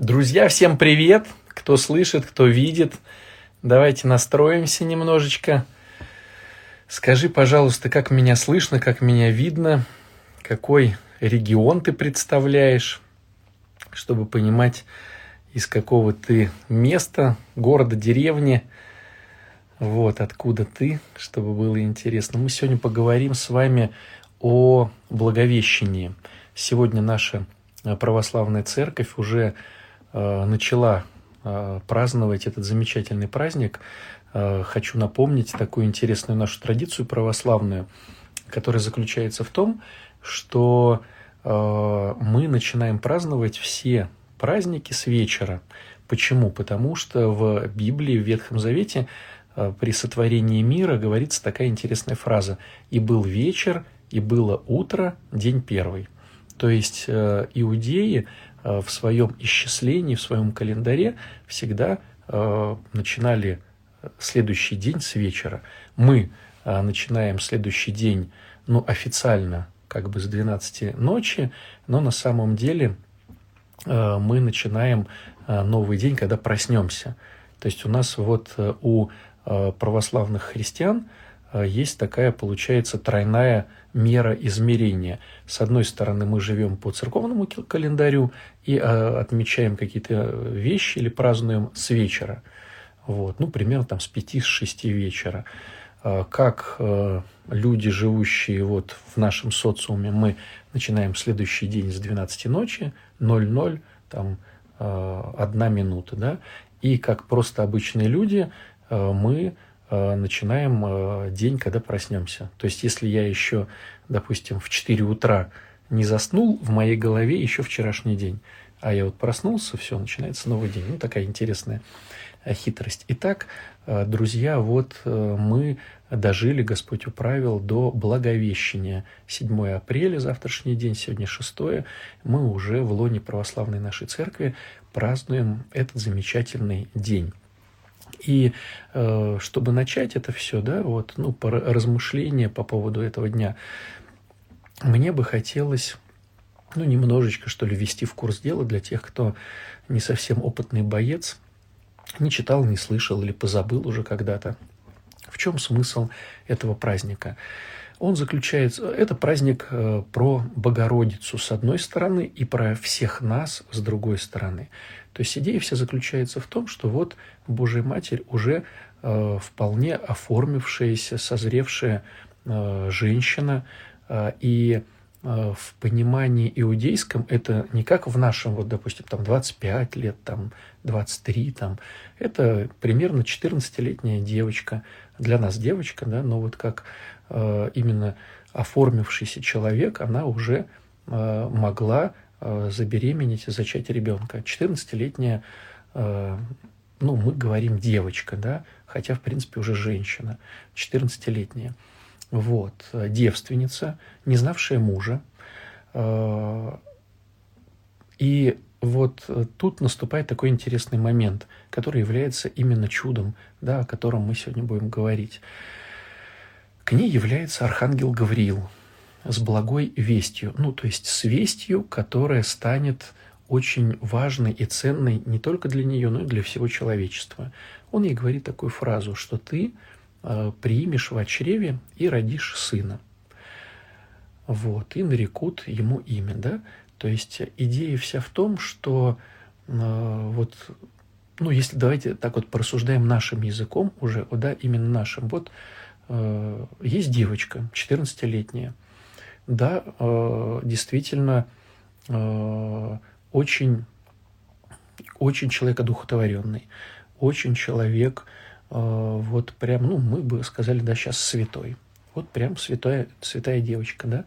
Друзья, всем привет! Кто слышит, кто видит. Давайте настроимся немножечко. Скажи, пожалуйста, как меня слышно, как меня видно, какой регион ты представляешь, чтобы понимать, из какого ты места, города, деревни, вот откуда ты, чтобы было интересно. Мы сегодня поговорим с вами о Благовещении. Сегодня наша православная церковь уже начала э, праздновать этот замечательный праздник, э, хочу напомнить такую интересную нашу традицию православную, которая заключается в том, что мы начинаем праздновать все праздники с вечера. Почему? Потому что в Библии, в Ветхом Завете при сотворении мира говорится такая интересная фраза «И был вечер, и было утро, день первый». То есть иудеи Э, в своем исчислении, в своем календаре всегда э, начинали следующий день с вечера. Мы э, начинаем следующий день, ну, официально, как бы с 12 ночи, но на самом деле мы начинаем новый день, когда проснемся. То есть у нас вот у православных христиан есть такая, получается, тройная мера измерения. С одной стороны, мы живем по церковному календарю и э, отмечаем какие-то вещи или празднуем с вечера. Вот, ну, примерно там с 5-6 вечера. Э, как э, люди, живущие вот в нашем социуме, мы начинаем следующий день с 12 ночи, 00, там, э, одна минута, да, и как просто обычные люди э, мы Э, начинаем э, день, когда проснемся. То есть, если я еще, допустим, в 4 утра не заснул, в моей голове еще вчерашний день. А я вот проснулся, все, начинается новый день. Ну, такая интересная э, хитрость. Итак, друзья, вот мы дожили, Господь управил, до Благовещения. 7 апреля, завтрашний день, сегодня 6 мы уже в лоне православной нашей церкви празднуем этот замечательный день. И э, чтобы начать это все, да, вот, ну, по размышления по поводу этого дня, мне бы хотелось, ну, немножечко, что ли, ввести в курс дела для тех, кто не совсем опытный боец, не читал, не слышал или позабыл уже когда-то. В чем смысл этого праздника? Он заключается, это праздник э, про Богородицу с одной стороны и про всех нас с другой стороны. То есть идея вся заключается в том, что вот Божья Матерь уже э, вполне оформившаяся, созревшая э, женщина, э, и э, в понимании иудейском это не как в нашем, вот, допустим, там 25 лет, там 23, там, это примерно 14-летняя девочка, для нас девочка, да, но вот как э, именно оформившийся человек, она уже э, могла забеременеть и зачать ребенка. 14-летняя, э, ну, мы говорим девочка, да, хотя, в принципе, уже женщина, 14-летняя. Вот, девственница, не знавшая мужа. Э, и вот тут наступает такой интересный момент, который является именно чудом, да, о котором мы сегодня будем говорить. К ней является архангел Гавриил, с благой вестью, ну, то есть с вестью, которая станет очень важной и ценной не только для нее, но и для всего человечества. Он ей говорит такую фразу, что ты э, примешь в чреве и родишь сына. Вот, и нарекут ему имя, да. То есть идея вся в том, что э, вот, ну, если давайте так вот порассуждаем нашим языком уже, да, именно нашим, вот э, есть девочка, 14-летняя, да, э, действительно э, очень, очень человек одухотворенный, очень человек, э, вот прям, ну, мы бы сказали, да, сейчас святой. Вот прям святая, святая девочка, да.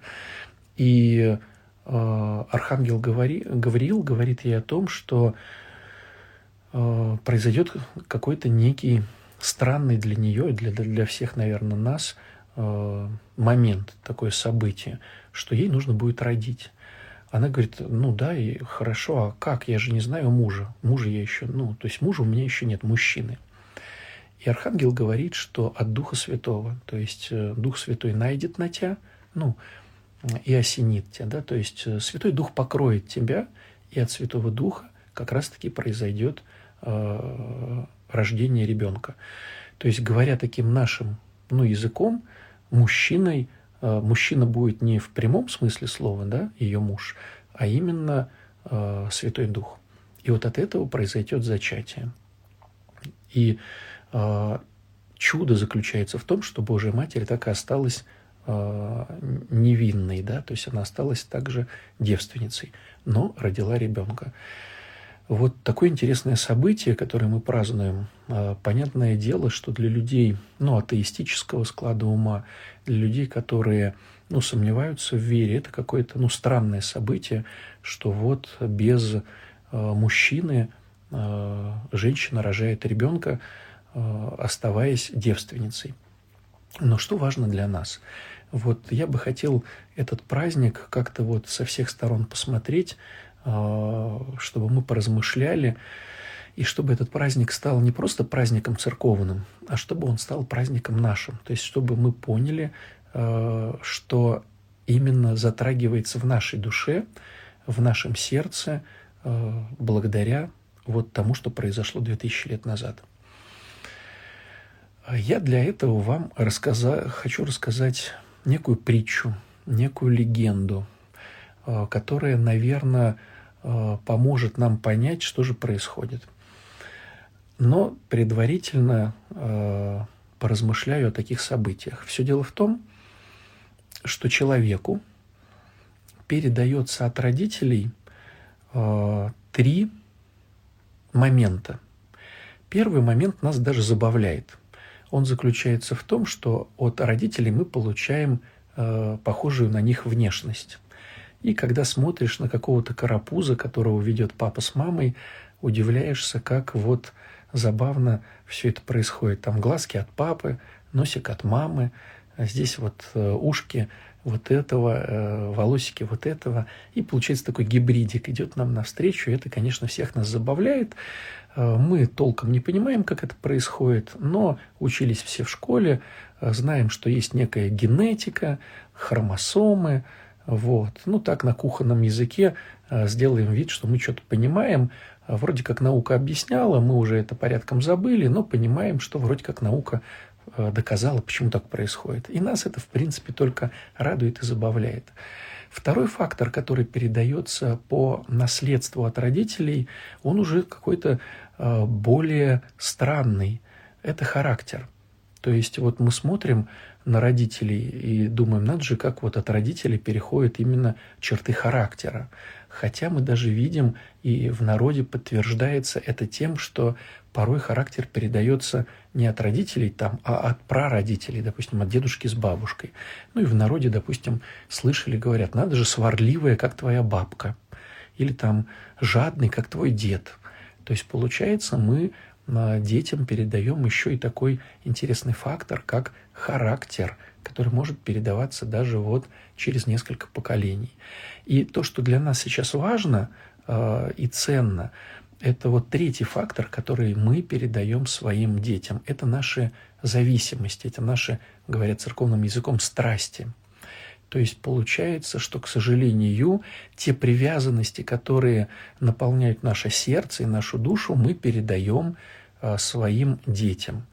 И Архангел говори, Гавриил говорит ей о том, что произойдет какой-то некий странный для нее для, для всех, наверное, нас – момент, такое событие, что ей нужно будет родить. Она говорит, ну да, и хорошо, а как? Я же не знаю мужа. Мужа я еще, ну, то есть мужа у меня еще нет, мужчины. И Архангел говорит, что от Духа Святого, то есть э, Дух Святой найдет на тебя, ну, и осенит тебя, да, то есть э, Святой Дух покроет тебя, и от Святого Духа как раз-таки произойдет э, рождение ребенка. То есть, говоря таким нашим ну, языком, мужчиной, э, мужчина будет не в прямом смысле слова, да, ее муж, а именно э, Святой Дух. И вот от этого произойдет зачатие. И э, чудо заключается в том, что Божья Матерь так и осталась э, невинной, да, то есть она осталась также девственницей, но родила ребенка. Вот такое интересное событие, которое мы празднуем. Э, понятное дело, что для людей, ну, атеистического склада ума, для людей, которые, ну, сомневаются в вере, это какое-то, ну, странное событие, что вот без э, мужчины э, женщина рожает ребенка, оставаясь девственницей. Но что важно для нас? Вот я бы хотел этот праздник как-то вот со всех сторон посмотреть, а, чтобы мы поразмышляли, и чтобы этот праздник стал не просто праздником церковным, а чтобы он стал праздником нашим. То есть, чтобы мы поняли, а, что именно затрагивается в нашей душе, в нашем сердце, а, благодаря вот тому, что произошло 2000 лет назад. Я для этого вам рассказа... хочу рассказать некую притчу, некую легенду, которая, наверное, поможет нам понять, что же происходит. Но предварительно э, поразмышляю о таких событиях. Все дело в том, что человеку передается от родителей э, три момента. Первый момент нас даже забавляет. Он заключается в том, что от родителей мы получаем э, похожую на них внешность. И когда смотришь на какого-то карапуза, которого ведет папа с мамой, удивляешься, как вот забавно все это происходит. Там глазки от папы, носик от мамы, а здесь вот э, ушки вот этого, э, волосики вот этого. И получается такой гибридик идет нам навстречу. И это, конечно, всех нас забавляет. Э, мы толком не понимаем, как это происходит, но учились все в школе, знаем, что есть некая генетика, хромосомы, вот. Ну, так на кухонном языке э, сделаем вид, что мы что-то понимаем. Вроде как наука объясняла, мы уже это порядком забыли, но понимаем, что вроде как наука э, доказала, почему так происходит. И нас это, в принципе, только радует и забавляет. Второй фактор, который передается по наследству от родителей, он уже какой-то э, более странный. Это характер. То есть вот мы смотрим на родителей и думаем, надо же, как вот от родителей переходят именно черты характера. Хотя мы даже видим, и в народе подтверждается это тем, что порой характер передается не от родителей там, а от прародителей, допустим, от дедушки с бабушкой. Ну и в народе, допустим, слышали, говорят, надо же сварливая, как твоя бабка. Или там жадный, как твой дед. То есть, получается, мы детям передаем еще и такой интересный фактор, как характер, который может передаваться даже вот через несколько поколений. И то, что для нас сейчас важно э, и ценно, это вот третий фактор, который мы передаем своим детям. Это наши зависимости, это наши, говорят церковным языком, страсти. То есть получается, что, к сожалению, те привязанности, которые наполняют наше сердце и нашу душу, мы передаем Э, своим детям.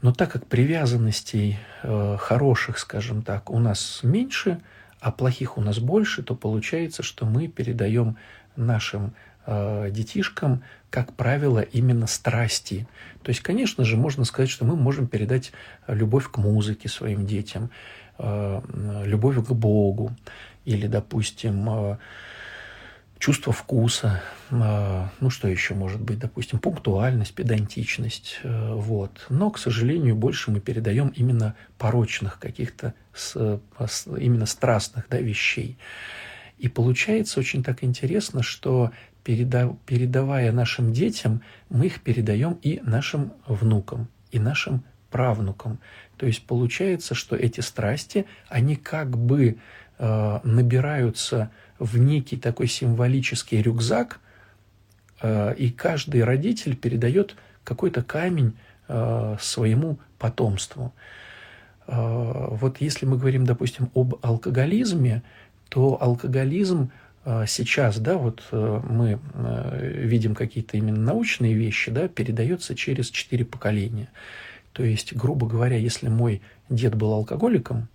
Но так как привязанностей э, хороших, скажем так, у нас меньше, а плохих у нас больше, то получается, что мы передаем нашим э, детишкам, как правило, именно страсти. То есть, конечно же, можно сказать, что мы можем передать любовь к музыке своим детям, любовь к Богу, или, допустим, чувство вкуса, а, ну что еще может быть, допустим, пунктуальность, педантичность, э, вот. Но, к сожалению, больше мы передаем именно порочных каких-то, именно страстных да, вещей. И получается очень так интересно, что передавая нашим детям, мы их передаем и нашим внукам, и нашим правнукам. То есть получается, что эти страсти, они как бы э, набираются в некий такой символический рюкзак, э, и каждый родитель передает какой-то камень э, своему потомству. Э, вот если мы говорим, допустим, об алкоголизме, то алкоголизм э, сейчас, да, вот э, мы видим какие-то именно научные вещи, да, передается через четыре поколения. То есть, грубо говоря, если мой дед был алкоголиком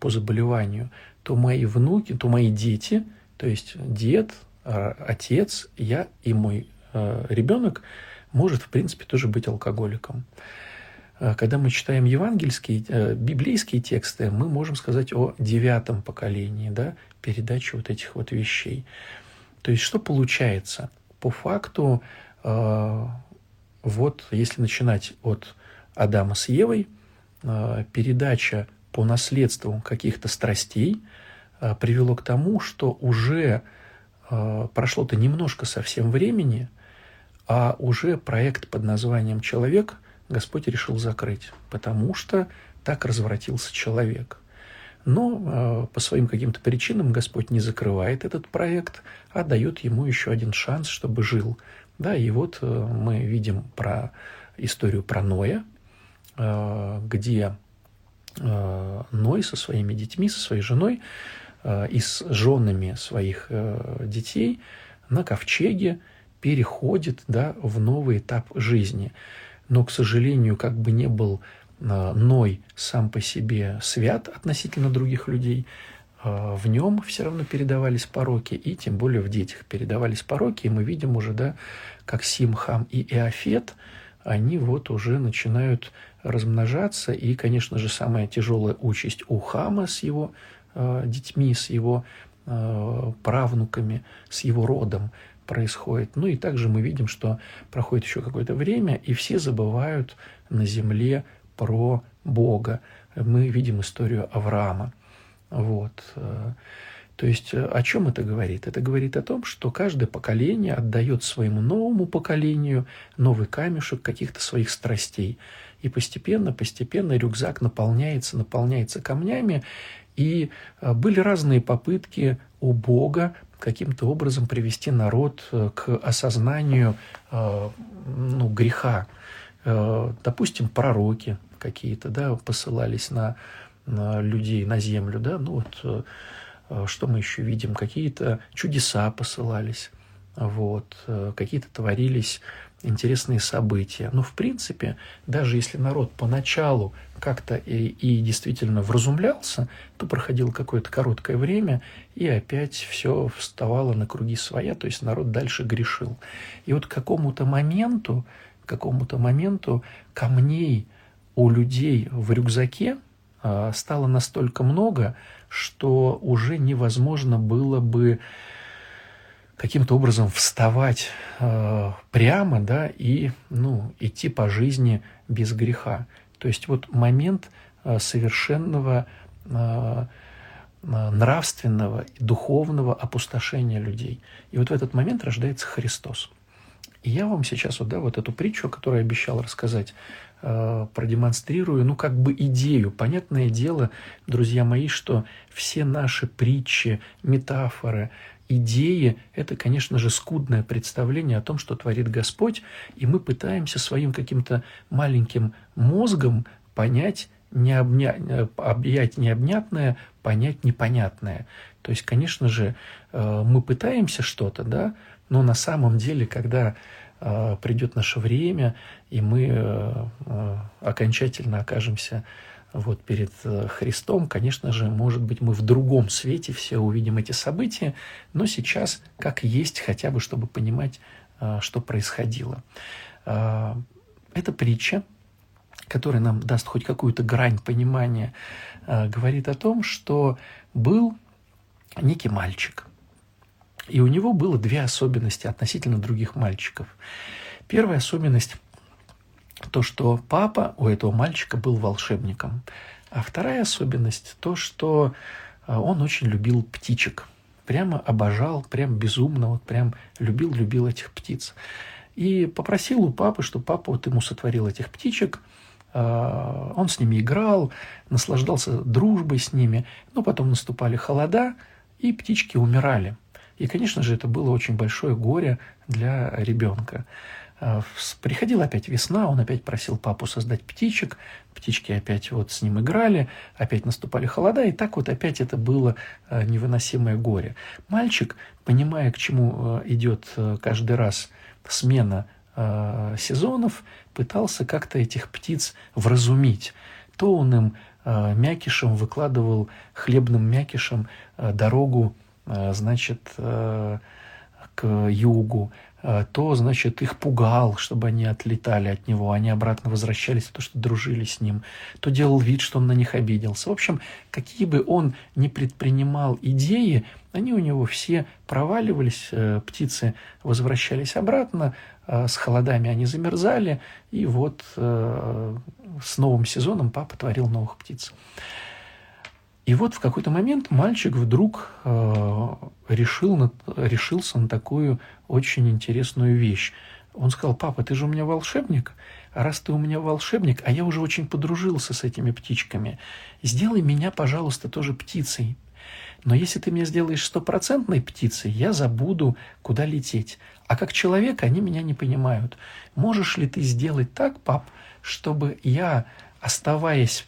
по заболеванию, то мои внуки, то мои дети, то есть дед, отец, я и мой ребенок может, в принципе, тоже быть алкоголиком. А, когда мы читаем евангельские, э, библейские тексты, мы можем сказать о девятом поколении, да, передачи вот этих вот вещей. То есть что получается? По факту, вот если начинать от Адама с Евой, э, передача по наследству каких-то страстей привело к тому, что уже прошло-то немножко совсем времени, а уже проект под названием «Человек» – Господь решил закрыть, потому что так развратился человек. Но э, по своим каким-то причинам Господь не закрывает этот проект, а дает ему еще один шанс, чтобы жил. Да, и вот э, мы видим про историю про Ноя, где э, Ной со своими детьми, со своей женой э, и с женами своих э, детей на ковчеге переходит да, в новый этап жизни – но, к сожалению, как бы не был Ной сам по себе свят относительно других людей, в нем все равно передавались пороки, и тем более в детях передавались пороки, и мы видим уже, да, как Сим, Хам и Иофет, они вот уже начинают размножаться, и, конечно же, самая тяжелая участь у Хама с его э, детьми, с его э, правнуками, с его родом, происходит. Ну и также мы видим, что проходит еще какое-то время, и все забывают на земле про Бога. Мы видим историю Авраама. Вот. То есть о чем это говорит? Это говорит о том, что каждое поколение отдает своему новому поколению новый камешек каких-то своих страстей. И постепенно, постепенно рюкзак наполняется, наполняется камнями. И были разные попытки у Бога каким-то образом привести народ э, к осознанию э, ну, греха. Э, допустим, пророки какие-то да, посылались на, на людей, на землю. Да? Ну, вот, что мы еще видим? Какие-то чудеса посылались, вот, какие-то творились интересные события. Но, в принципе, даже если народ поначалу как-то и, и действительно вразумлялся, то проходило какое-то короткое время, и опять все вставало на круги своя, то есть народ дальше грешил. И вот к какому-то моменту, к какому-то моменту камней у людей в рюкзаке а, стало настолько много, что уже невозможно было бы каким-то образом вставать э, прямо, да, и, ну, идти по жизни без греха. То есть вот момент э, совершенного э, нравственного и духовного опустошения людей. И вот в этот момент рождается Христос. И я вам сейчас вот, да, вот эту притчу, которую я обещал рассказать, э, продемонстрирую, ну, как бы идею. Понятное дело, друзья мои, что все наши притчи, метафоры, идеи – это, конечно же, скудное представление о том, что творит Господь, и мы пытаемся своим каким-то маленьким мозгом понять, не обня... объять необнятное, понять непонятное. То есть, конечно же, э, мы пытаемся что-то, да, но на самом деле, когда э, придет наше время, и мы э, окончательно окажемся вот перед э, Христом, конечно же, может быть, мы в другом свете все увидим эти события, но сейчас как есть, хотя бы, чтобы понимать, э, что происходило. Э, эта притча, которая нам даст хоть какую-то грань понимания, говорит о том, что был некий мальчик, и у него было две особенности относительно других мальчиков. Первая особенность то, что папа у этого мальчика был волшебником. А вторая особенность – то, что а, он очень любил птичек. Прямо обожал, прям безумно, вот прям любил-любил этих птиц. И попросил у папы, чтобы папа вот ему сотворил этих птичек. А, он с ними играл, наслаждался дружбой с ними. Но потом наступали холода, и птички умирали. И, конечно же, это было очень большое горе для ребенка. Э, приходила опять весна, он опять просил папу создать птичек, птички опять вот с ним играли, опять наступали холода, и так вот опять это было э, невыносимое горе. Мальчик, понимая, к чему идет каждый раз смена сезонов, пытался как-то этих птиц вразумить. То он им мякишем выкладывал, хлебным мякишем дорогу, значит, к югу, то, значит, их пугал, чтобы они отлетали от него, они обратно возвращались, то, что дружили с ним, то делал вид, что он на них обиделся. В общем, какие бы он ни предпринимал идеи, они у него все проваливались, э, птицы возвращались обратно, э, с холодами они замерзали, и вот с новым сезоном папа творил новых птиц. И вот в какой-то момент мальчик вдруг э, решил решился на такую очень интересную вещь. Он сказал, папа, ты же у меня волшебник, а раз ты у меня волшебник, а я уже очень подружился с этими птичками, сделай меня, пожалуйста, тоже птицей. Но если ты меня сделаешь стопроцентной птицей, я забуду, куда лететь. А как человек они меня не понимают. Можешь ли ты сделать так, пап, чтобы я, оставаясь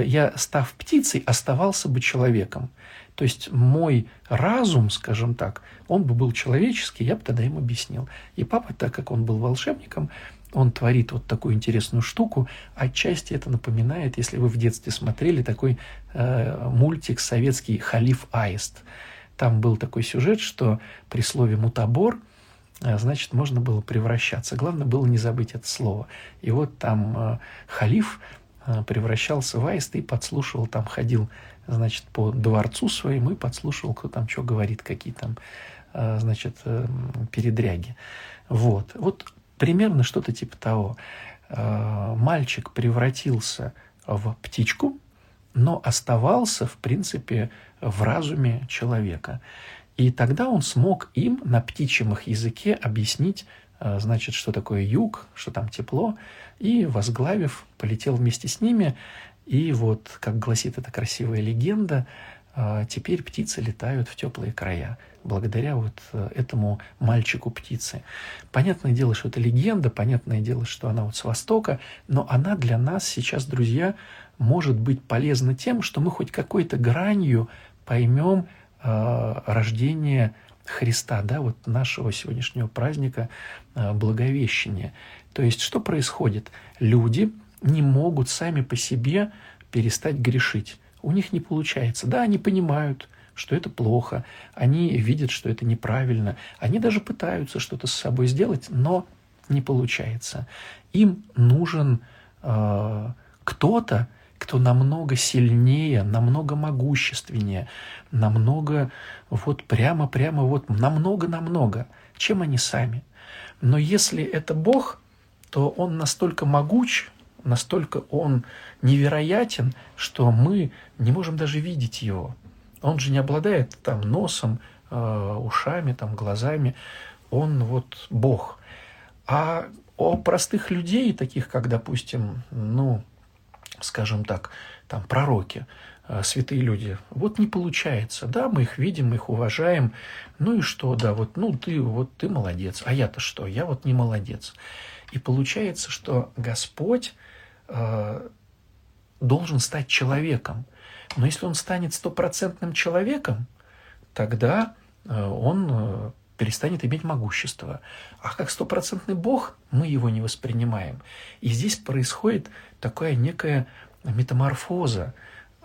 я, став птицей, оставался бы человеком. То есть мой разум, скажем так, он бы был человеческий, я бы тогда им объяснил. И папа, так как он был волшебником, он творит вот такую интересную штуку. Отчасти это напоминает, если вы в детстве смотрели такой э, мультик советский «Халиф Аист». Там был такой сюжет, что при слове «мутабор» э, значит, можно было превращаться. Главное было не забыть это слово. И вот там э, халиф Э, превращался в аист и подслушивал, там ходил, значит, по дворцу своему и подслушивал, кто там что говорит, какие там, э, значит, э, передряги. Вот. Вот примерно что-то типа того. Мальчик превратился в птичку, но оставался, в принципе, в разуме человека. И тогда он смог им на птичьем их языке объяснить, значит, что такое юг, что там тепло, и, возглавив, полетел вместе с ними. И вот, как гласит эта красивая легенда, а, теперь птицы летают в теплые края, благодаря вот э, этому мальчику птицы. Понятное дело, что это легенда, понятное дело, что она вот с Востока, но она для нас сейчас, друзья, может быть полезна тем, что мы хоть какой-то гранью поймем э, рождение Христа, да, вот нашего сегодняшнего праздника э, Благовещения. То есть что происходит? Люди не могут сами по себе перестать грешить. У них не получается. Да, они понимают, что это плохо, они видят, что это неправильно, они даже пытаются что-то с собой сделать, но не получается. Им нужен э, кто-то, кто намного сильнее, намного могущественнее, намного вот прямо-прямо вот намного-намного, чем они сами. Но если это Бог, то он настолько могуч, настолько он невероятен, что мы не можем даже видеть его. Он же не обладает там носом, э, ушами, там, глазами. Он вот Бог. А о простых людей, таких как, допустим, ну, скажем так, там, пророки, э, святые люди, вот не получается. Да, мы их видим, мы их уважаем. Ну и что, да, вот, ну, ты, вот ты молодец. А я-то что? Я вот не молодец. И получается, что Господь э, должен стать человеком. Но если он станет стопроцентным человеком, тогда э, он э, перестанет иметь могущество. А как стопроцентный Бог мы его не воспринимаем. И здесь происходит такая некая метаморфоза.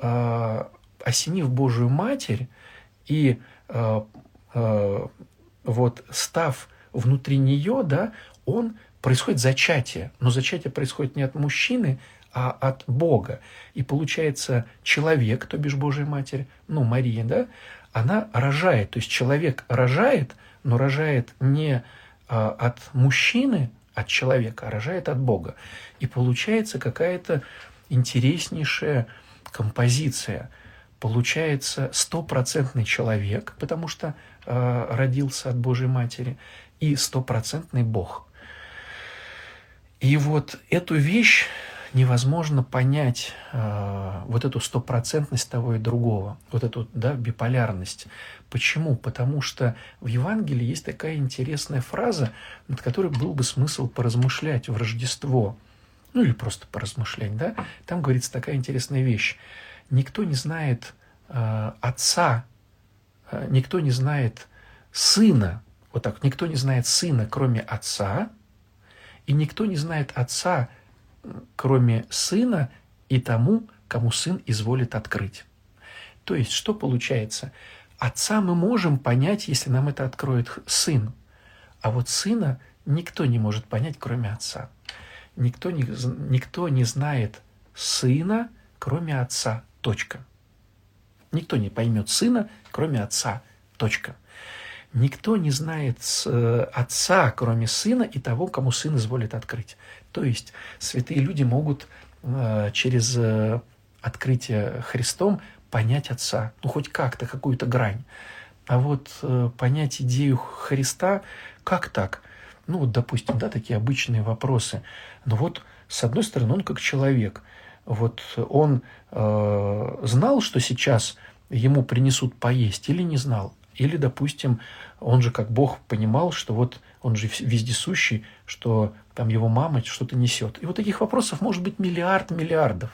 Э, осенив Божию Матерь и э, э, вот став внутри нее, да, он происходит зачатие, но зачатие происходит не от мужчины, а от Бога. И получается, человек, то бишь Божья Матерь, ну, Мария, да, она рожает. То есть человек рожает, но рожает не а, от мужчины, от человека, а рожает от Бога. И получается какая-то интереснейшая композиция. Получается стопроцентный человек, потому что э, родился от Божьей Матери, и стопроцентный Бог – и вот эту вещь невозможно понять э, вот эту стопроцентность того и другого, вот эту да, биполярность. Почему? Потому что в Евангелии есть такая интересная фраза, над которой был бы смысл поразмышлять в Рождество. Ну или просто поразмышлять, да? Там говорится такая интересная вещь. Никто не знает э, отца, э, никто не знает сына, вот так, никто не знает сына, кроме отца, и никто не знает отца, кроме сына и тому, кому сын изволит открыть. То есть, что получается? Отца мы можем понять, если нам это откроет сын, а вот сына никто не может понять, кроме отца. Никто не, никто не знает сына, кроме отца. Точка. Никто не поймет сына, кроме отца. Точка. Никто не знает э, отца, кроме сына и того, кому сын изволит открыть. То есть святые люди могут э, через э, открытие Христом понять Отца, ну хоть как-то, какую-то грань. А вот э, понять идею Христа, как так? Ну вот, допустим, да, такие обычные вопросы. Но вот, с одной стороны, он как человек. Вот он э, знал, что сейчас ему принесут поесть или не знал? Или, допустим, он же как Бог понимал, что вот он же вездесущий, что там его мама что-то несет. И вот таких вопросов может быть миллиард миллиардов.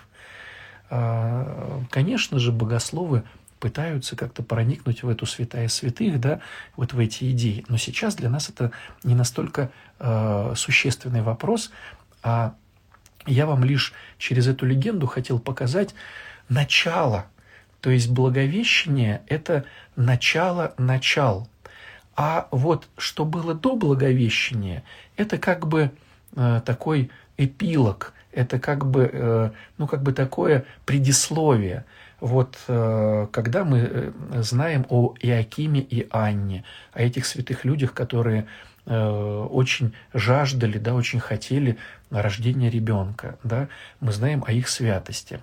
А, конечно же, богословы пытаются как-то проникнуть в эту святая святых, да, вот в эти идеи. Но сейчас для нас это не настолько э, существенный вопрос, а я вам лишь через эту легенду хотел показать начало. То есть Благовещение – это начало начал. А вот что было до Благовещения, это как бы э, такой эпилог, это как бы, э, ну, как бы такое предисловие. Вот э, когда мы э, знаем о Иакиме и Анне, о этих святых людях, которые э, очень жаждали, да, очень хотели рождения ребенка, да, мы знаем о их святости.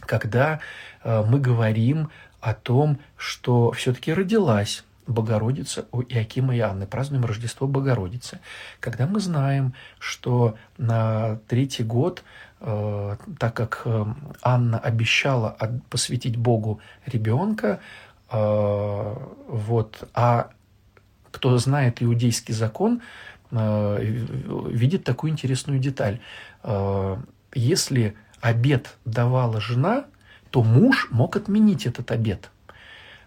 Когда э, мы говорим о том, что все-таки родилась Богородица у Иакима и Анны, празднуем Рождество Богородицы. Когда мы знаем, что на третий год, э, так как э, Анна обещала посвятить Богу ребенка, э, вот, а кто знает иудейский закон, э, видит такую интересную деталь. Э, если обед давала жена, то муж мог отменить этот обед.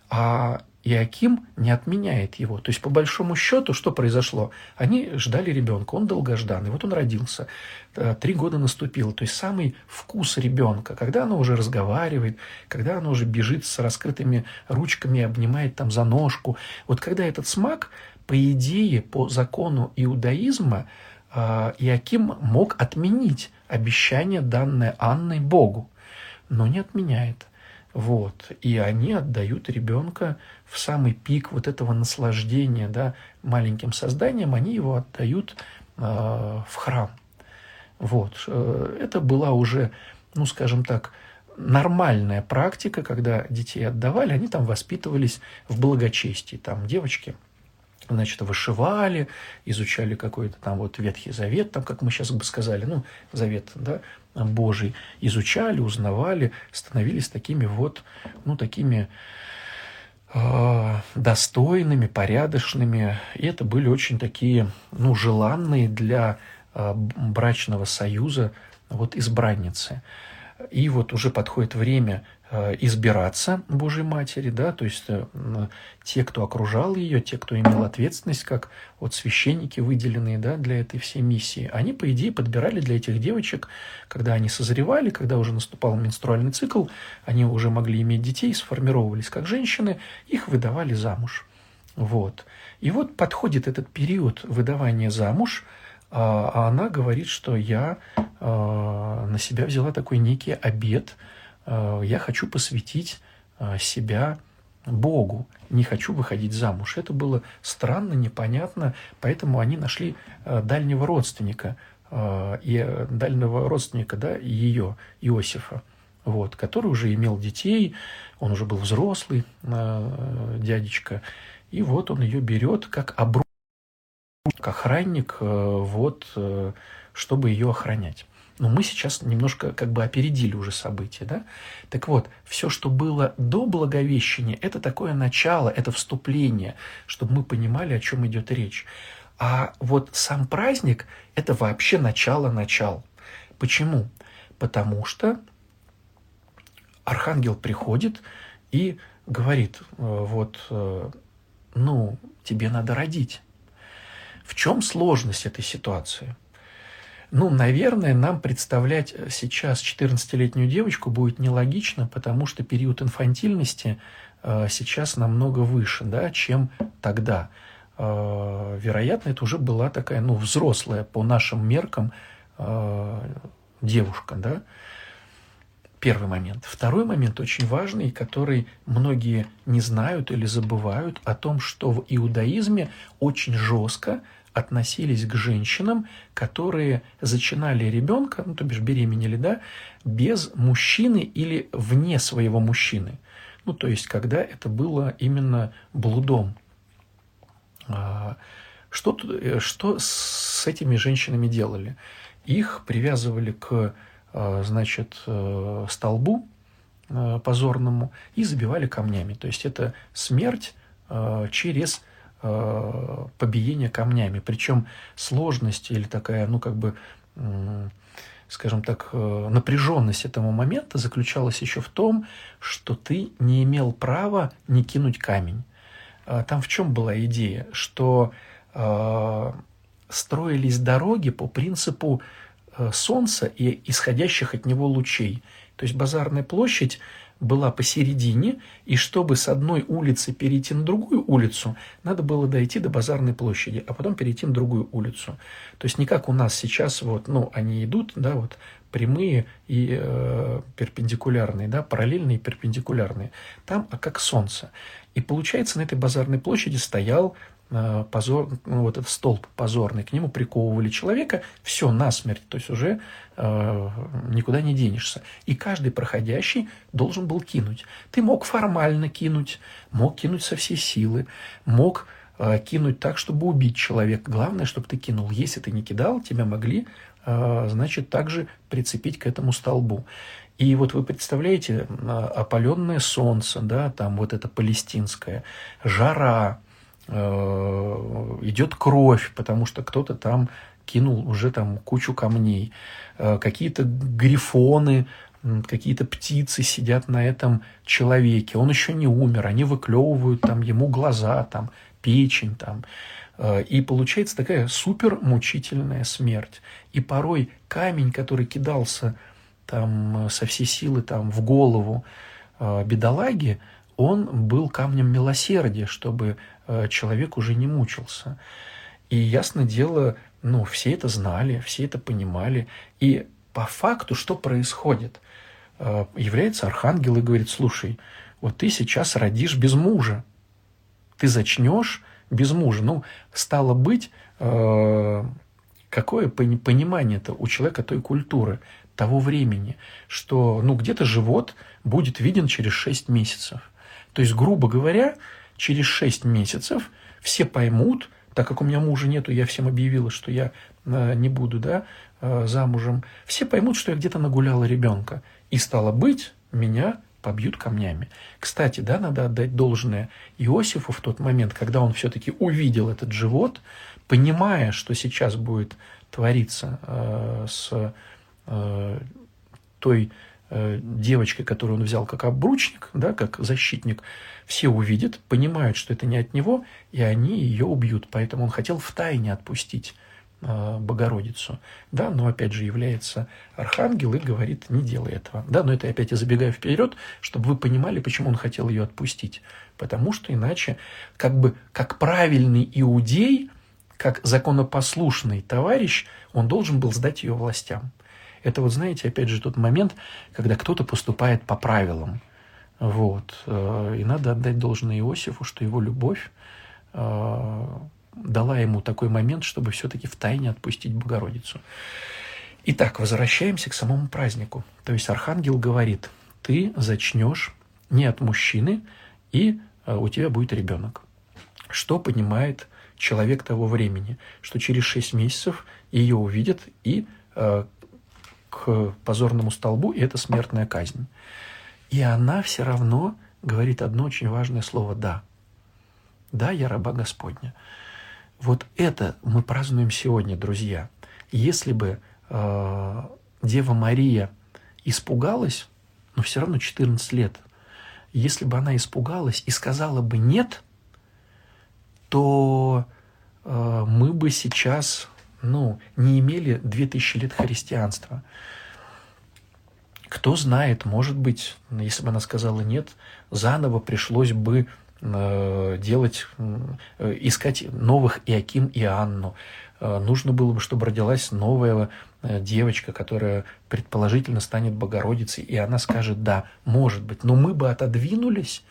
А Иаким не отменяет его. То есть, по большому счету, что произошло? Они ждали ребенка, он долгожданный, вот он родился, э, три года наступило. То есть, самый вкус ребенка, когда оно уже разговаривает, когда оно уже бежит с раскрытыми ручками, обнимает там за ножку. Вот когда этот смак, по идее, по закону иудаизма, э, Иаким мог отменить обещание, данное Анной Богу, но не отменяет. Вот. И они отдают ребенка в самый пик вот этого наслаждения да, маленьким созданием, они его отдают э, в храм. Вот. Э, это была уже, ну, скажем так, нормальная практика, когда детей отдавали, они там воспитывались в благочестии. Там девочки – значит, вышивали, изучали какой-то там вот Ветхий Завет, там, как мы сейчас бы сказали, ну, Завет, да, Божий, изучали, узнавали, становились такими вот, ну, такими э, достойными, порядочными, и это были очень такие, ну, желанные для э, брачного союза вот избранницы. И вот уже подходит время Э, избираться Божьей Матери, да, то есть э, те, кто окружал ее, те, кто имел ответственность, как вот священники выделенные, да, для этой всей миссии, они, по идее, подбирали для этих девочек, когда они созревали, когда уже наступал менструальный цикл, они уже могли иметь детей, сформировались как женщины, их выдавали замуж. Вот. И вот подходит этот период выдавания замуж, а, а она говорит, что я а, на себя взяла такой некий обет – Э, я хочу посвятить э, себя Богу, не хочу выходить замуж. Это было странно, непонятно, поэтому они нашли э, дальнего родственника, и дальнего родственника, да, ее, Иосифа, вот, который уже имел детей, он уже был взрослый, дядечка, и вот он ее берет как обруч, как охранник, вот, чтобы ее охранять. Но мы сейчас немножко как бы опередили уже события, да? Так вот, все, что было до Благовещения, это такое начало, это вступление, чтобы мы понимали, о чем идет речь. А вот сам праздник – это вообще начало-начал. Почему? Потому что архангел приходит и говорит, э, вот, э, ну, тебе надо родить. В чем сложность этой ситуации? Ну, наверное, нам представлять сейчас 14-летнюю девочку будет нелогично, потому что период инфантильности э, сейчас намного выше, да, чем тогда. Э, вероятно, это уже была такая, ну, взрослая по нашим меркам э, девушка, да. Первый момент. Второй момент очень важный, который многие не знают или забывают о том, что в иудаизме очень жестко относились к женщинам, которые зачинали ребенка, ну, то бишь беременели, да, без мужчины или вне своего мужчины. Ну, то есть, когда это было именно блудом. А, что, э, что с этими женщинами делали? Их привязывали к, а, значит, э, столбу э, позорному и забивали камнями. То есть, это смерть через Э, побиение камнями. Причем сложность или такая, ну, как бы, скажем так, э, напряженность этого момента заключалась еще в том, что ты не имел права не кинуть камень. А там в чем была идея? Что э, строились дороги по принципу солнца и исходящих от него лучей. То есть базарная площадь была посередине, и чтобы с одной улицы перейти на другую улицу, надо было дойти до базарной площади, а потом перейти на другую улицу. То есть не как у нас сейчас, вот, ну, они идут, да, вот, прямые и э, перпендикулярные, да, параллельные и перпендикулярные. Там, а как солнце. И получается, на этой базарной площади стоял позор, ну, вот этот столб позорный, к нему приковывали человека, все, насмерть, то есть уже э, никуда не денешься. И каждый проходящий должен был кинуть. Ты мог формально кинуть, мог кинуть со всей силы, мог э, кинуть так, чтобы убить человека. Главное, чтобы ты кинул. Если ты не кидал, тебя могли, э, значит, также прицепить к этому столбу. И вот вы представляете, э, опаленное солнце, да, там вот это палестинское, жара, Э, идет кровь, потому что кто-то там кинул уже там кучу камней, э, какие-то грифоны, какие-то птицы сидят на этом человеке, он еще не умер, они выклевывают там ему глаза, там печень там, э, и получается такая супер мучительная смерть. И порой камень, который кидался там со всей силы там в голову бедолаги, он был камнем милосердия, чтобы э, человек уже не мучился. И ясно дело, ну, все это знали, все это понимали. И по факту, что происходит? Э, является архангел и говорит, слушай, вот ты сейчас родишь без мужа. Ты зачнешь без мужа. Ну, стало быть, э, какое понимание-то у человека той культуры, того времени, что, ну, где-то живот будет виден через 6 месяцев. То есть, грубо говоря, через 6 месяцев все поймут, так как у меня мужа нету, я всем объявила, что я э, не буду да, э, замужем, все поймут, что я где-то нагуляла ребенка. И стало быть, меня побьют камнями. Кстати, да, надо отдать должное Иосифу в тот момент, когда он все-таки увидел этот живот, понимая, что сейчас будет твориться э, с э, той Э, девочкой, которую он взял как обручник, да, как защитник, все увидят, понимают, что это не от него, и они ее убьют. Поэтому он хотел в тайне отпустить э, Богородицу. Да, но опять же является архангел и говорит, не делай этого. Да, но это опять я забегаю вперед, чтобы вы понимали, почему он хотел ее отпустить. Потому что иначе, как бы, как правильный иудей, как законопослушный товарищ, он должен был сдать ее властям. Это вот, знаете, опять же тот момент, когда кто-то поступает по правилам. Вот. Э, и надо отдать должное Иосифу, что его любовь э, дала ему такой момент, чтобы все-таки в тайне отпустить Богородицу. Итак, возвращаемся к самому празднику. То есть Архангел говорит, ты зачнешь не от мужчины, и э, у тебя будет ребенок. Что понимает человек того времени? Что через 6 месяцев ее увидят, и к позорному столбу, и это смертная казнь. И она все равно говорит одно очень важное слово «да». Да, я раба Господня. Вот это мы празднуем сегодня, друзья. Если бы э, Дева Мария испугалась, но все равно 14 лет, если бы она испугалась и сказала бы «нет», то э, мы бы сейчас ну, не имели 2000 лет христианства. Кто знает, может быть, если бы она сказала нет, заново пришлось бы э, делать, э, искать новых Иаким и Анну. Э, нужно было бы, чтобы родилась новая девочка, которая предположительно станет Богородицей, и она скажет «да, может быть». Но мы бы отодвинулись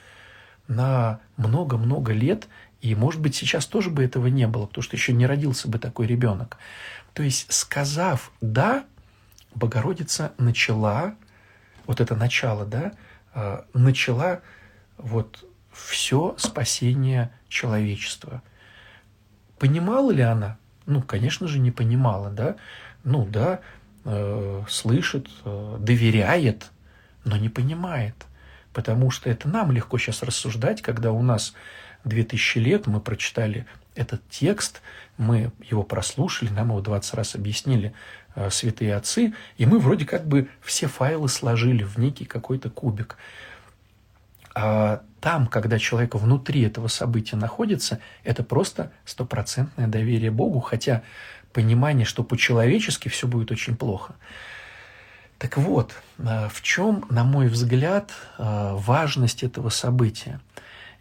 на много-много лет, и, может быть, сейчас тоже бы этого не было, потому что еще не родился бы такой ребенок. То есть, сказав «да», Богородица начала вот это начало, да, а, начала вот все спасение человечества. Понимала ли она? Ну, конечно же, не понимала, да. Ну, да, э, слышит, э, доверяет, но не понимает. Потому что это нам легко сейчас рассуждать, когда у нас 2000 лет мы прочитали этот текст, мы его прослушали, нам его 20 раз объяснили э, святые отцы, и мы вроде как бы все файлы сложили в некий какой-то кубик. А там, когда человек внутри этого события находится, это просто стопроцентное доверие Богу, хотя понимание, что по-человечески все будет очень плохо. Так вот, э, в чем, на мой взгляд, э, важность этого события?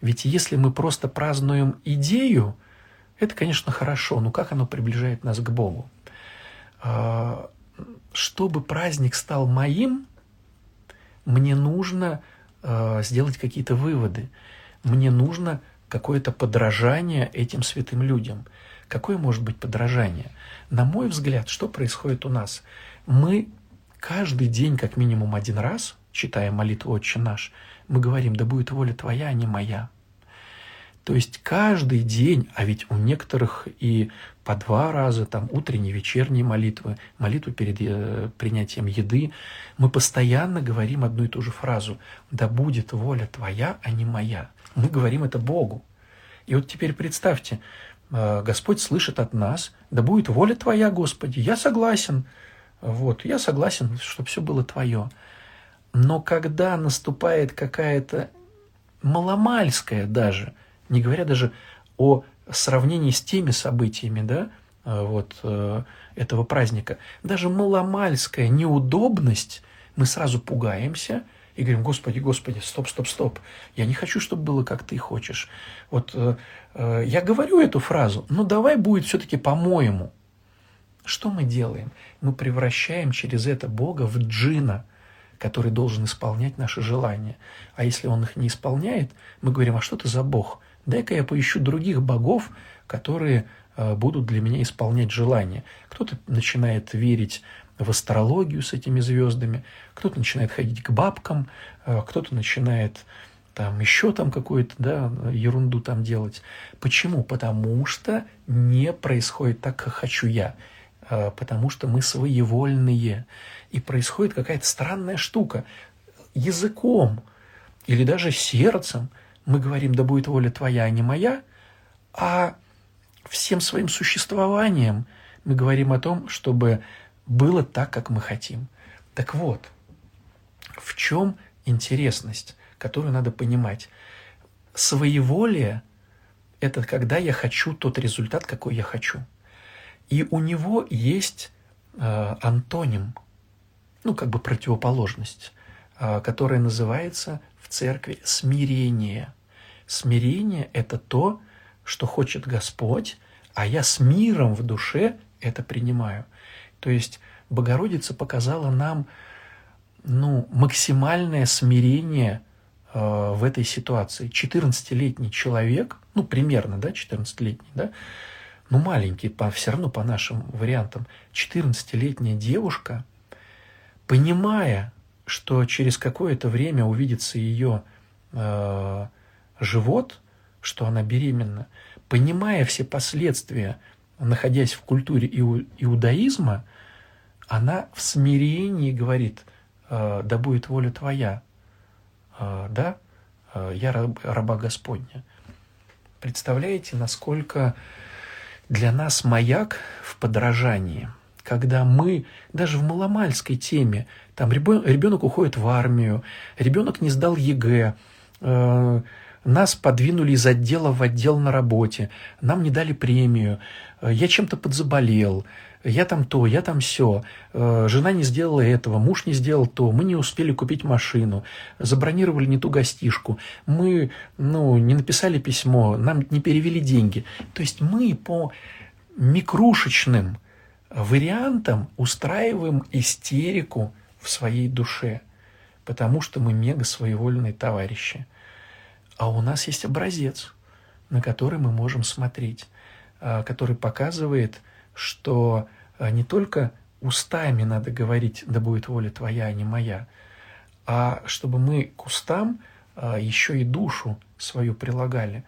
Ведь если мы просто празднуем идею, это, конечно, хорошо, но как оно приближает нас к Богу? А, чтобы праздник стал моим, мне нужно а, сделать какие-то выводы. Мне нужно какое-то подражание этим святым людям. Какое может быть подражание? На мой взгляд, что происходит у нас? Мы каждый день, как минимум один раз, читая молитву «Отче наш», мы говорим, да будет воля твоя, а не моя. То есть каждый день, а ведь у некоторых и по два раза, там утренние, вечерние молитвы, молитву перед э, принятием еды, мы постоянно говорим одну и ту же фразу «Да будет воля твоя, а не моя». Мы говорим это Богу. И вот теперь представьте, э, Господь слышит от нас «Да будет воля твоя, Господи». Я согласен. Вот, я согласен, чтобы все было твое. Но когда наступает какая-то маломальская даже – не говоря даже о сравнении с теми событиями, да, э, вот э, этого праздника, даже маломальская неудобность, мы сразу пугаемся и говорим, Господи, Господи, стоп, стоп, стоп, я не хочу, чтобы было, как ты хочешь. Вот э, я говорю эту фразу, но давай будет все-таки по-моему. Что мы делаем? Мы превращаем через это Бога в джина – который должен исполнять наши желания. А если он их не исполняет, мы говорим, а что ты за Бог? дай-ка я поищу других богов, которые э, будут для меня исполнять желания. Кто-то начинает верить в астрологию с этими звездами, кто-то начинает ходить к бабкам, э, кто-то начинает там еще там какую-то да, ерунду там делать. Почему? Потому что не происходит так, как хочу я. Э, потому что мы своевольные. И происходит какая-то странная штука. Языком или даже сердцем – мы говорим, да будет воля твоя, а не моя, а всем своим существованием мы говорим о том, чтобы было так, как мы хотим. Так вот, в чем интересность, которую надо понимать? Своеволие – это когда я хочу тот результат, какой я хочу. И у него есть э, антоним, ну, как бы противоположность, э, которая называется в церкви смирение – Смирение – это то, что хочет Господь, а я с миром в душе это принимаю. То есть Богородица показала нам ну, максимальное смирение э, в этой ситуации. 14-летний человек, ну, примерно, да, 14-летний, да, ну, маленький, по, все равно по нашим вариантам, 14-летняя девушка, понимая, что через какое-то время увидится ее э, живот, что она беременна, понимая все последствия, находясь в культуре иудаизма, она в смирении говорит, «Э, да будет воля твоя, э, да, э, я раба Господня. Представляете, насколько для нас маяк в подражании, когда мы даже в маломальской теме, там ребенок уходит в армию, ребенок не сдал ЕГЭ, нас подвинули из отдела в отдел на работе, нам не дали премию, я чем-то подзаболел, я там то, я там все, э, жена не сделала этого, муж не сделал то, мы не успели купить машину, забронировали не ту гостишку, мы ну, не написали письмо, нам не перевели деньги. То есть мы по микрушечным вариантам устраиваем истерику в своей душе, потому что мы мега своевольные товарищи. А у нас есть образец, на который мы можем смотреть, э, который показывает, что э, не только устами надо говорить, да будет воля твоя, а не моя, а чтобы мы к устам э, еще и душу свою прилагали,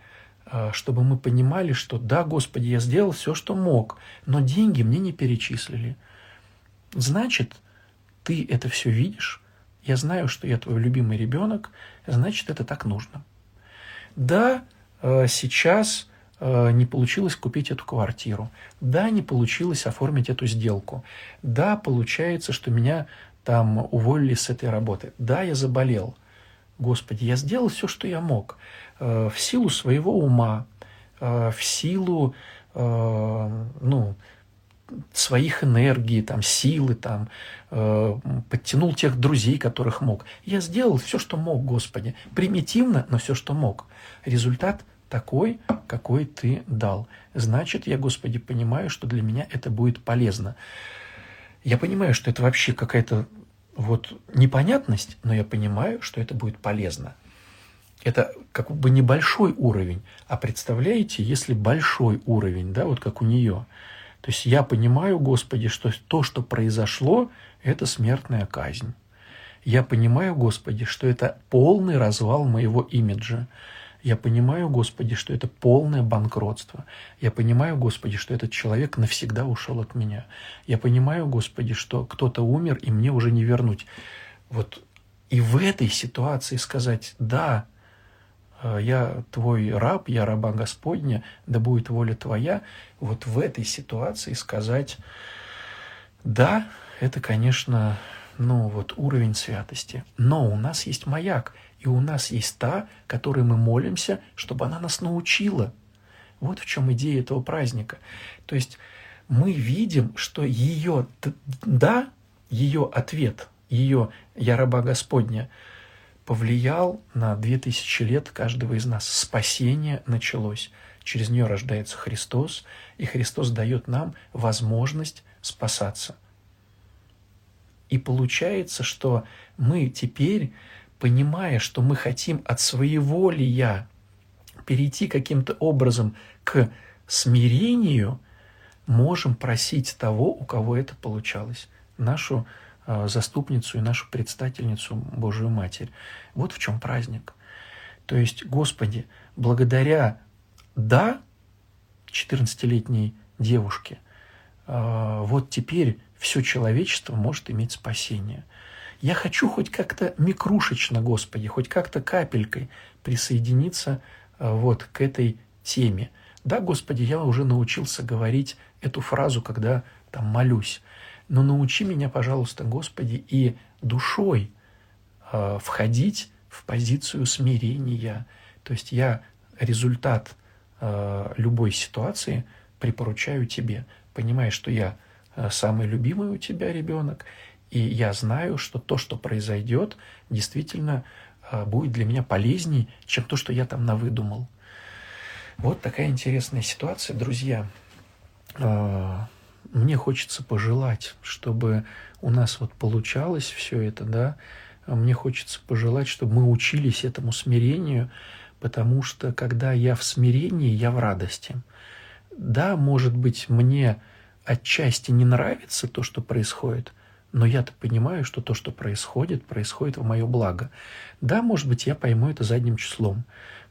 чтобы мы понимали, что да, Господи, я сделал все, что мог, но деньги мне не перечислили. Значит, ты это все видишь, я знаю, что я твой любимый ребенок, значит, это так нужно. Да, сейчас Э, не получилось купить эту квартиру. Да, не получилось оформить эту сделку. Да, получается, что меня там уволили с этой работы. Да, я заболел. Господи, я сделал все, что я мог. Э, в силу своего ума, э, в силу, ну, своих энергий, там, силы, там, подтянул тех друзей, которых мог. Я сделал все, что мог, Господи. Примитивно, но все, что мог. Результат такой, какой ты дал. Значит, я, Господи, понимаю, что для меня это будет полезно. Я понимаю, что это вообще какая-то вот непонятность, но я понимаю, что это будет полезно. Это как бы небольшой уровень, а представляете, если большой уровень, да, вот как у нее. То есть я понимаю, Господи, что то, что произошло, это смертная казнь. Я понимаю, Господи, что это полный развал моего имиджа. Я понимаю, Господи, что это полное банкротство. Я понимаю, Господи, что этот человек навсегда ушел от меня. Я понимаю, Господи, что кто-то умер, и мне уже не вернуть. Вот и в этой ситуации сказать, да, э, я твой раб, я раба Господня, да будет воля твоя, вот в этой ситуации сказать, да, это, конечно, ну вот уровень святости. Но у нас есть маяк – и у нас есть та, которой мы молимся, чтобы она нас научила. Вот в чем идея этого праздника. То есть мы видим, что ее «да», ее ответ, ее «я раба Господня» повлиял на две тысячи лет каждого из нас. Спасение началось. Через нее рождается Христос, и Христос дает нам возможность спасаться. И получается, что мы теперь понимая, что мы хотим от своего ли я перейти каким-то образом к смирению, можем просить того, у кого это получалось, нашу э, заступницу и нашу предстательницу Божию Матерь. Вот в чем праздник. То есть, Господи, благодаря «да» 14-летней девушке, э, вот теперь все человечество может иметь спасение – я хочу хоть как-то микрушечно, Господи, хоть как-то капелькой присоединиться э, вот к этой теме. Да, Господи, я уже научился говорить эту фразу, когда там молюсь. Но научи меня, пожалуйста, Господи, и душой э, входить в позицию смирения. То есть я результат э, любой ситуации припоручаю тебе, понимая, что я э, самый любимый у тебя ребенок, и я знаю, что то, что произойдет, действительно а, будет для меня полезней, чем то, что я там навыдумал. Вот такая интересная ситуация, друзья. А, мне хочется пожелать, чтобы у нас вот получалось все это, да. Мне хочется пожелать, чтобы мы учились этому смирению, потому что когда я в смирении, я в радости. Да, может быть, мне отчасти не нравится то, что происходит, но я-то понимаю, что то, что происходит, происходит в мое благо. Да, может быть, я пойму это задним числом.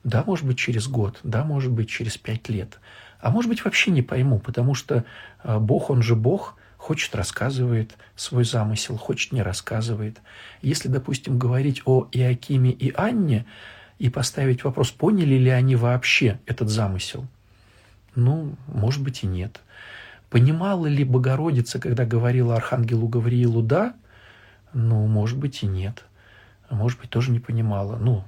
Да, может быть, через год. Да, может быть, через пять лет. А может быть, вообще не пойму, потому что а, Бог, Он же Бог, Хочет, рассказывает свой замысел, хочет, не рассказывает. Если, допустим, говорить о Иакиме и Анне и поставить вопрос, поняли ли они вообще этот замысел, ну, может быть и нет. Понимала ли Богородица, когда говорила Архангелу Гавриилу «да», ну, может быть и нет. Может быть, тоже не понимала. Ну,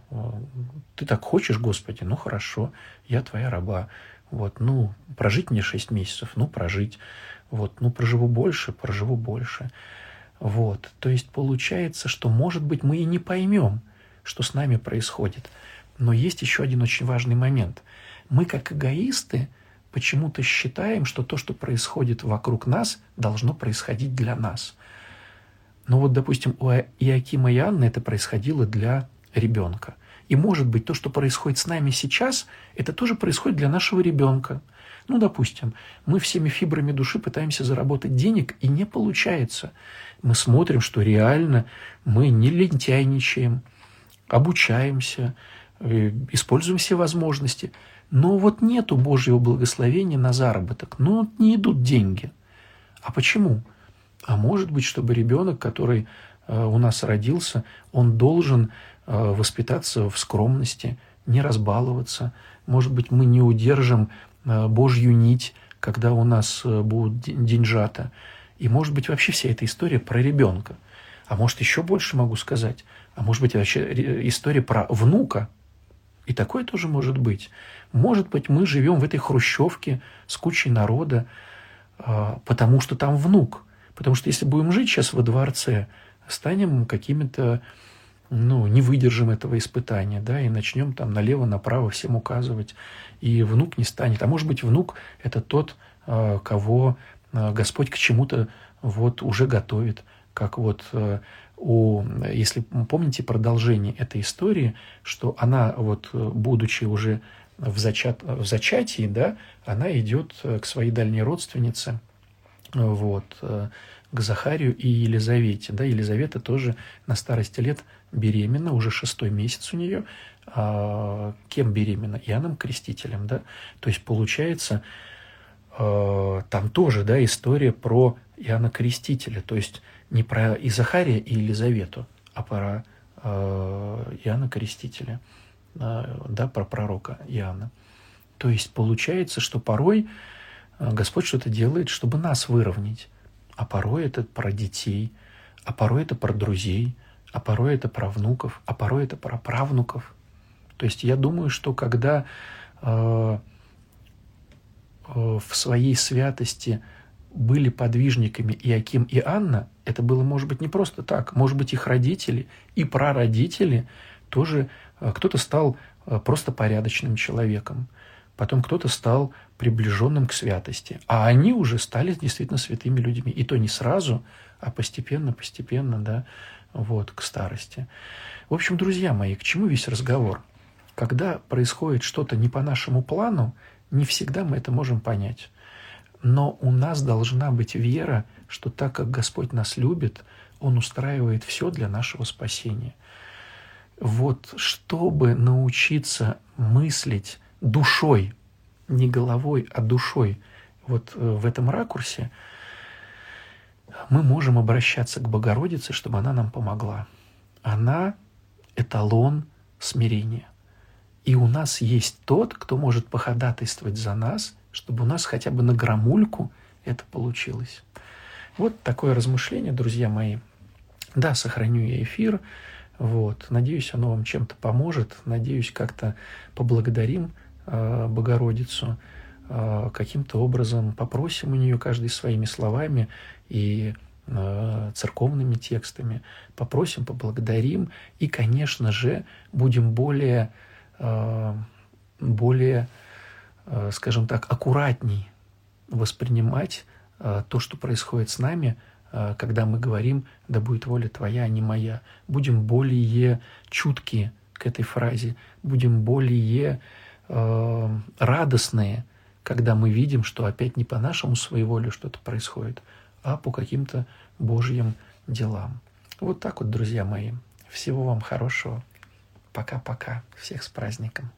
ты так хочешь, Господи, ну хорошо, я твоя раба. Вот, ну, прожить мне 6 месяцев, ну, прожить. Вот, ну, проживу больше, проживу больше. Вот, то есть получается, что, может быть, мы и не поймем, что с нами происходит. Но есть еще один очень важный момент. Мы, как эгоисты, почему-то считаем, что то, что происходит вокруг нас, должно происходить для нас. Но вот, допустим, у Иакима и Анны это происходило для ребенка. И может быть, то, что происходит с нами сейчас, это тоже происходит для нашего ребенка. Ну, допустим, мы всеми фибрами души пытаемся заработать денег, и не получается. Мы смотрим, что реально мы не лентяйничаем, обучаемся, э, используем все возможности. Но вот нету Божьего благословения на заработок. Ну, не идут деньги. А почему? А может быть, чтобы ребенок, который э, у нас родился, он должен Э, воспитаться в скромности, не разбаловаться. Может быть, мы не удержим э, Божью нить, когда у нас будут деньжата. И может быть, вообще вся эта история про ребенка. А может, еще больше могу сказать. А может быть, вообще история про внука. И такое тоже может быть. Может быть, мы живем в этой хрущевке с кучей народа, потому что там внук. Потому что если будем жить сейчас во дворце, станем какими-то ну, не выдержим этого испытания, да, и начнем там налево-направо всем указывать, и внук не станет. А может быть, внук – это тот, а, кого а, Господь к чему-то вот уже готовит, как вот у, если помните продолжение этой истории, что она вот, будучи уже в, зачат, в зачатии, да, она идет к своей дальней родственнице, вот, э, к Захарию и Елизавете. Да, Елизавета тоже на старости лет беременна, уже шестой месяц у нее. А, кем беременна? Иоанном Крестителем. Да? То есть получается, там тоже да, история про Иоанна Крестителя. То есть не про и Захария, и Елизавету, а про Иоанна Крестителя. А, да, про пророка Иоанна. То есть получается, что порой а, Господь что-то делает, чтобы нас выровнять а порой это про детей, а порой это про друзей, а порой это про внуков, а порой это про правнуков. То есть я думаю, что когда э, э, в своей святости были подвижниками Иаким и Анна, это было, может быть, не просто так. Может быть, их родители и прародители тоже, кто-то стал э, просто порядочным человеком потом кто-то стал приближенным к святости, а они уже стали действительно святыми людьми. И то не сразу, а постепенно, постепенно, да, вот, к старости. В общем, друзья мои, к чему весь разговор? Когда происходит что-то не по нашему плану, не всегда мы это можем понять. Но у нас должна быть вера, что так как Господь нас любит, Он устраивает все для нашего спасения. Вот чтобы научиться мыслить душой, не головой, а душой, вот э, в этом ракурсе, мы можем обращаться к Богородице, чтобы она нам помогла. Она – эталон смирения. И у нас есть тот, кто может походатайствовать за нас, чтобы у нас хотя бы на грамульку это получилось. Вот такое размышление, друзья мои. Да, сохраню я эфир. Вот. Надеюсь, оно вам чем-то поможет. Надеюсь, как-то поблагодарим Э, Богородицу, э, каким-то образом попросим у нее каждый своими словами и э, церковными текстами, попросим, поблагодарим и, конечно же, будем более, более, скажем так, аккуратней воспринимать то, что происходит с нами, когда мы говорим «да будет воля твоя, а не моя». Будем более чуткие к этой фразе, будем более э, радостные, когда мы видим, что опять не по нашему своеволию что-то происходит, а по каким-то Божьим делам. Вот так вот, друзья мои. Всего вам хорошего. Пока-пока. Всех с праздником.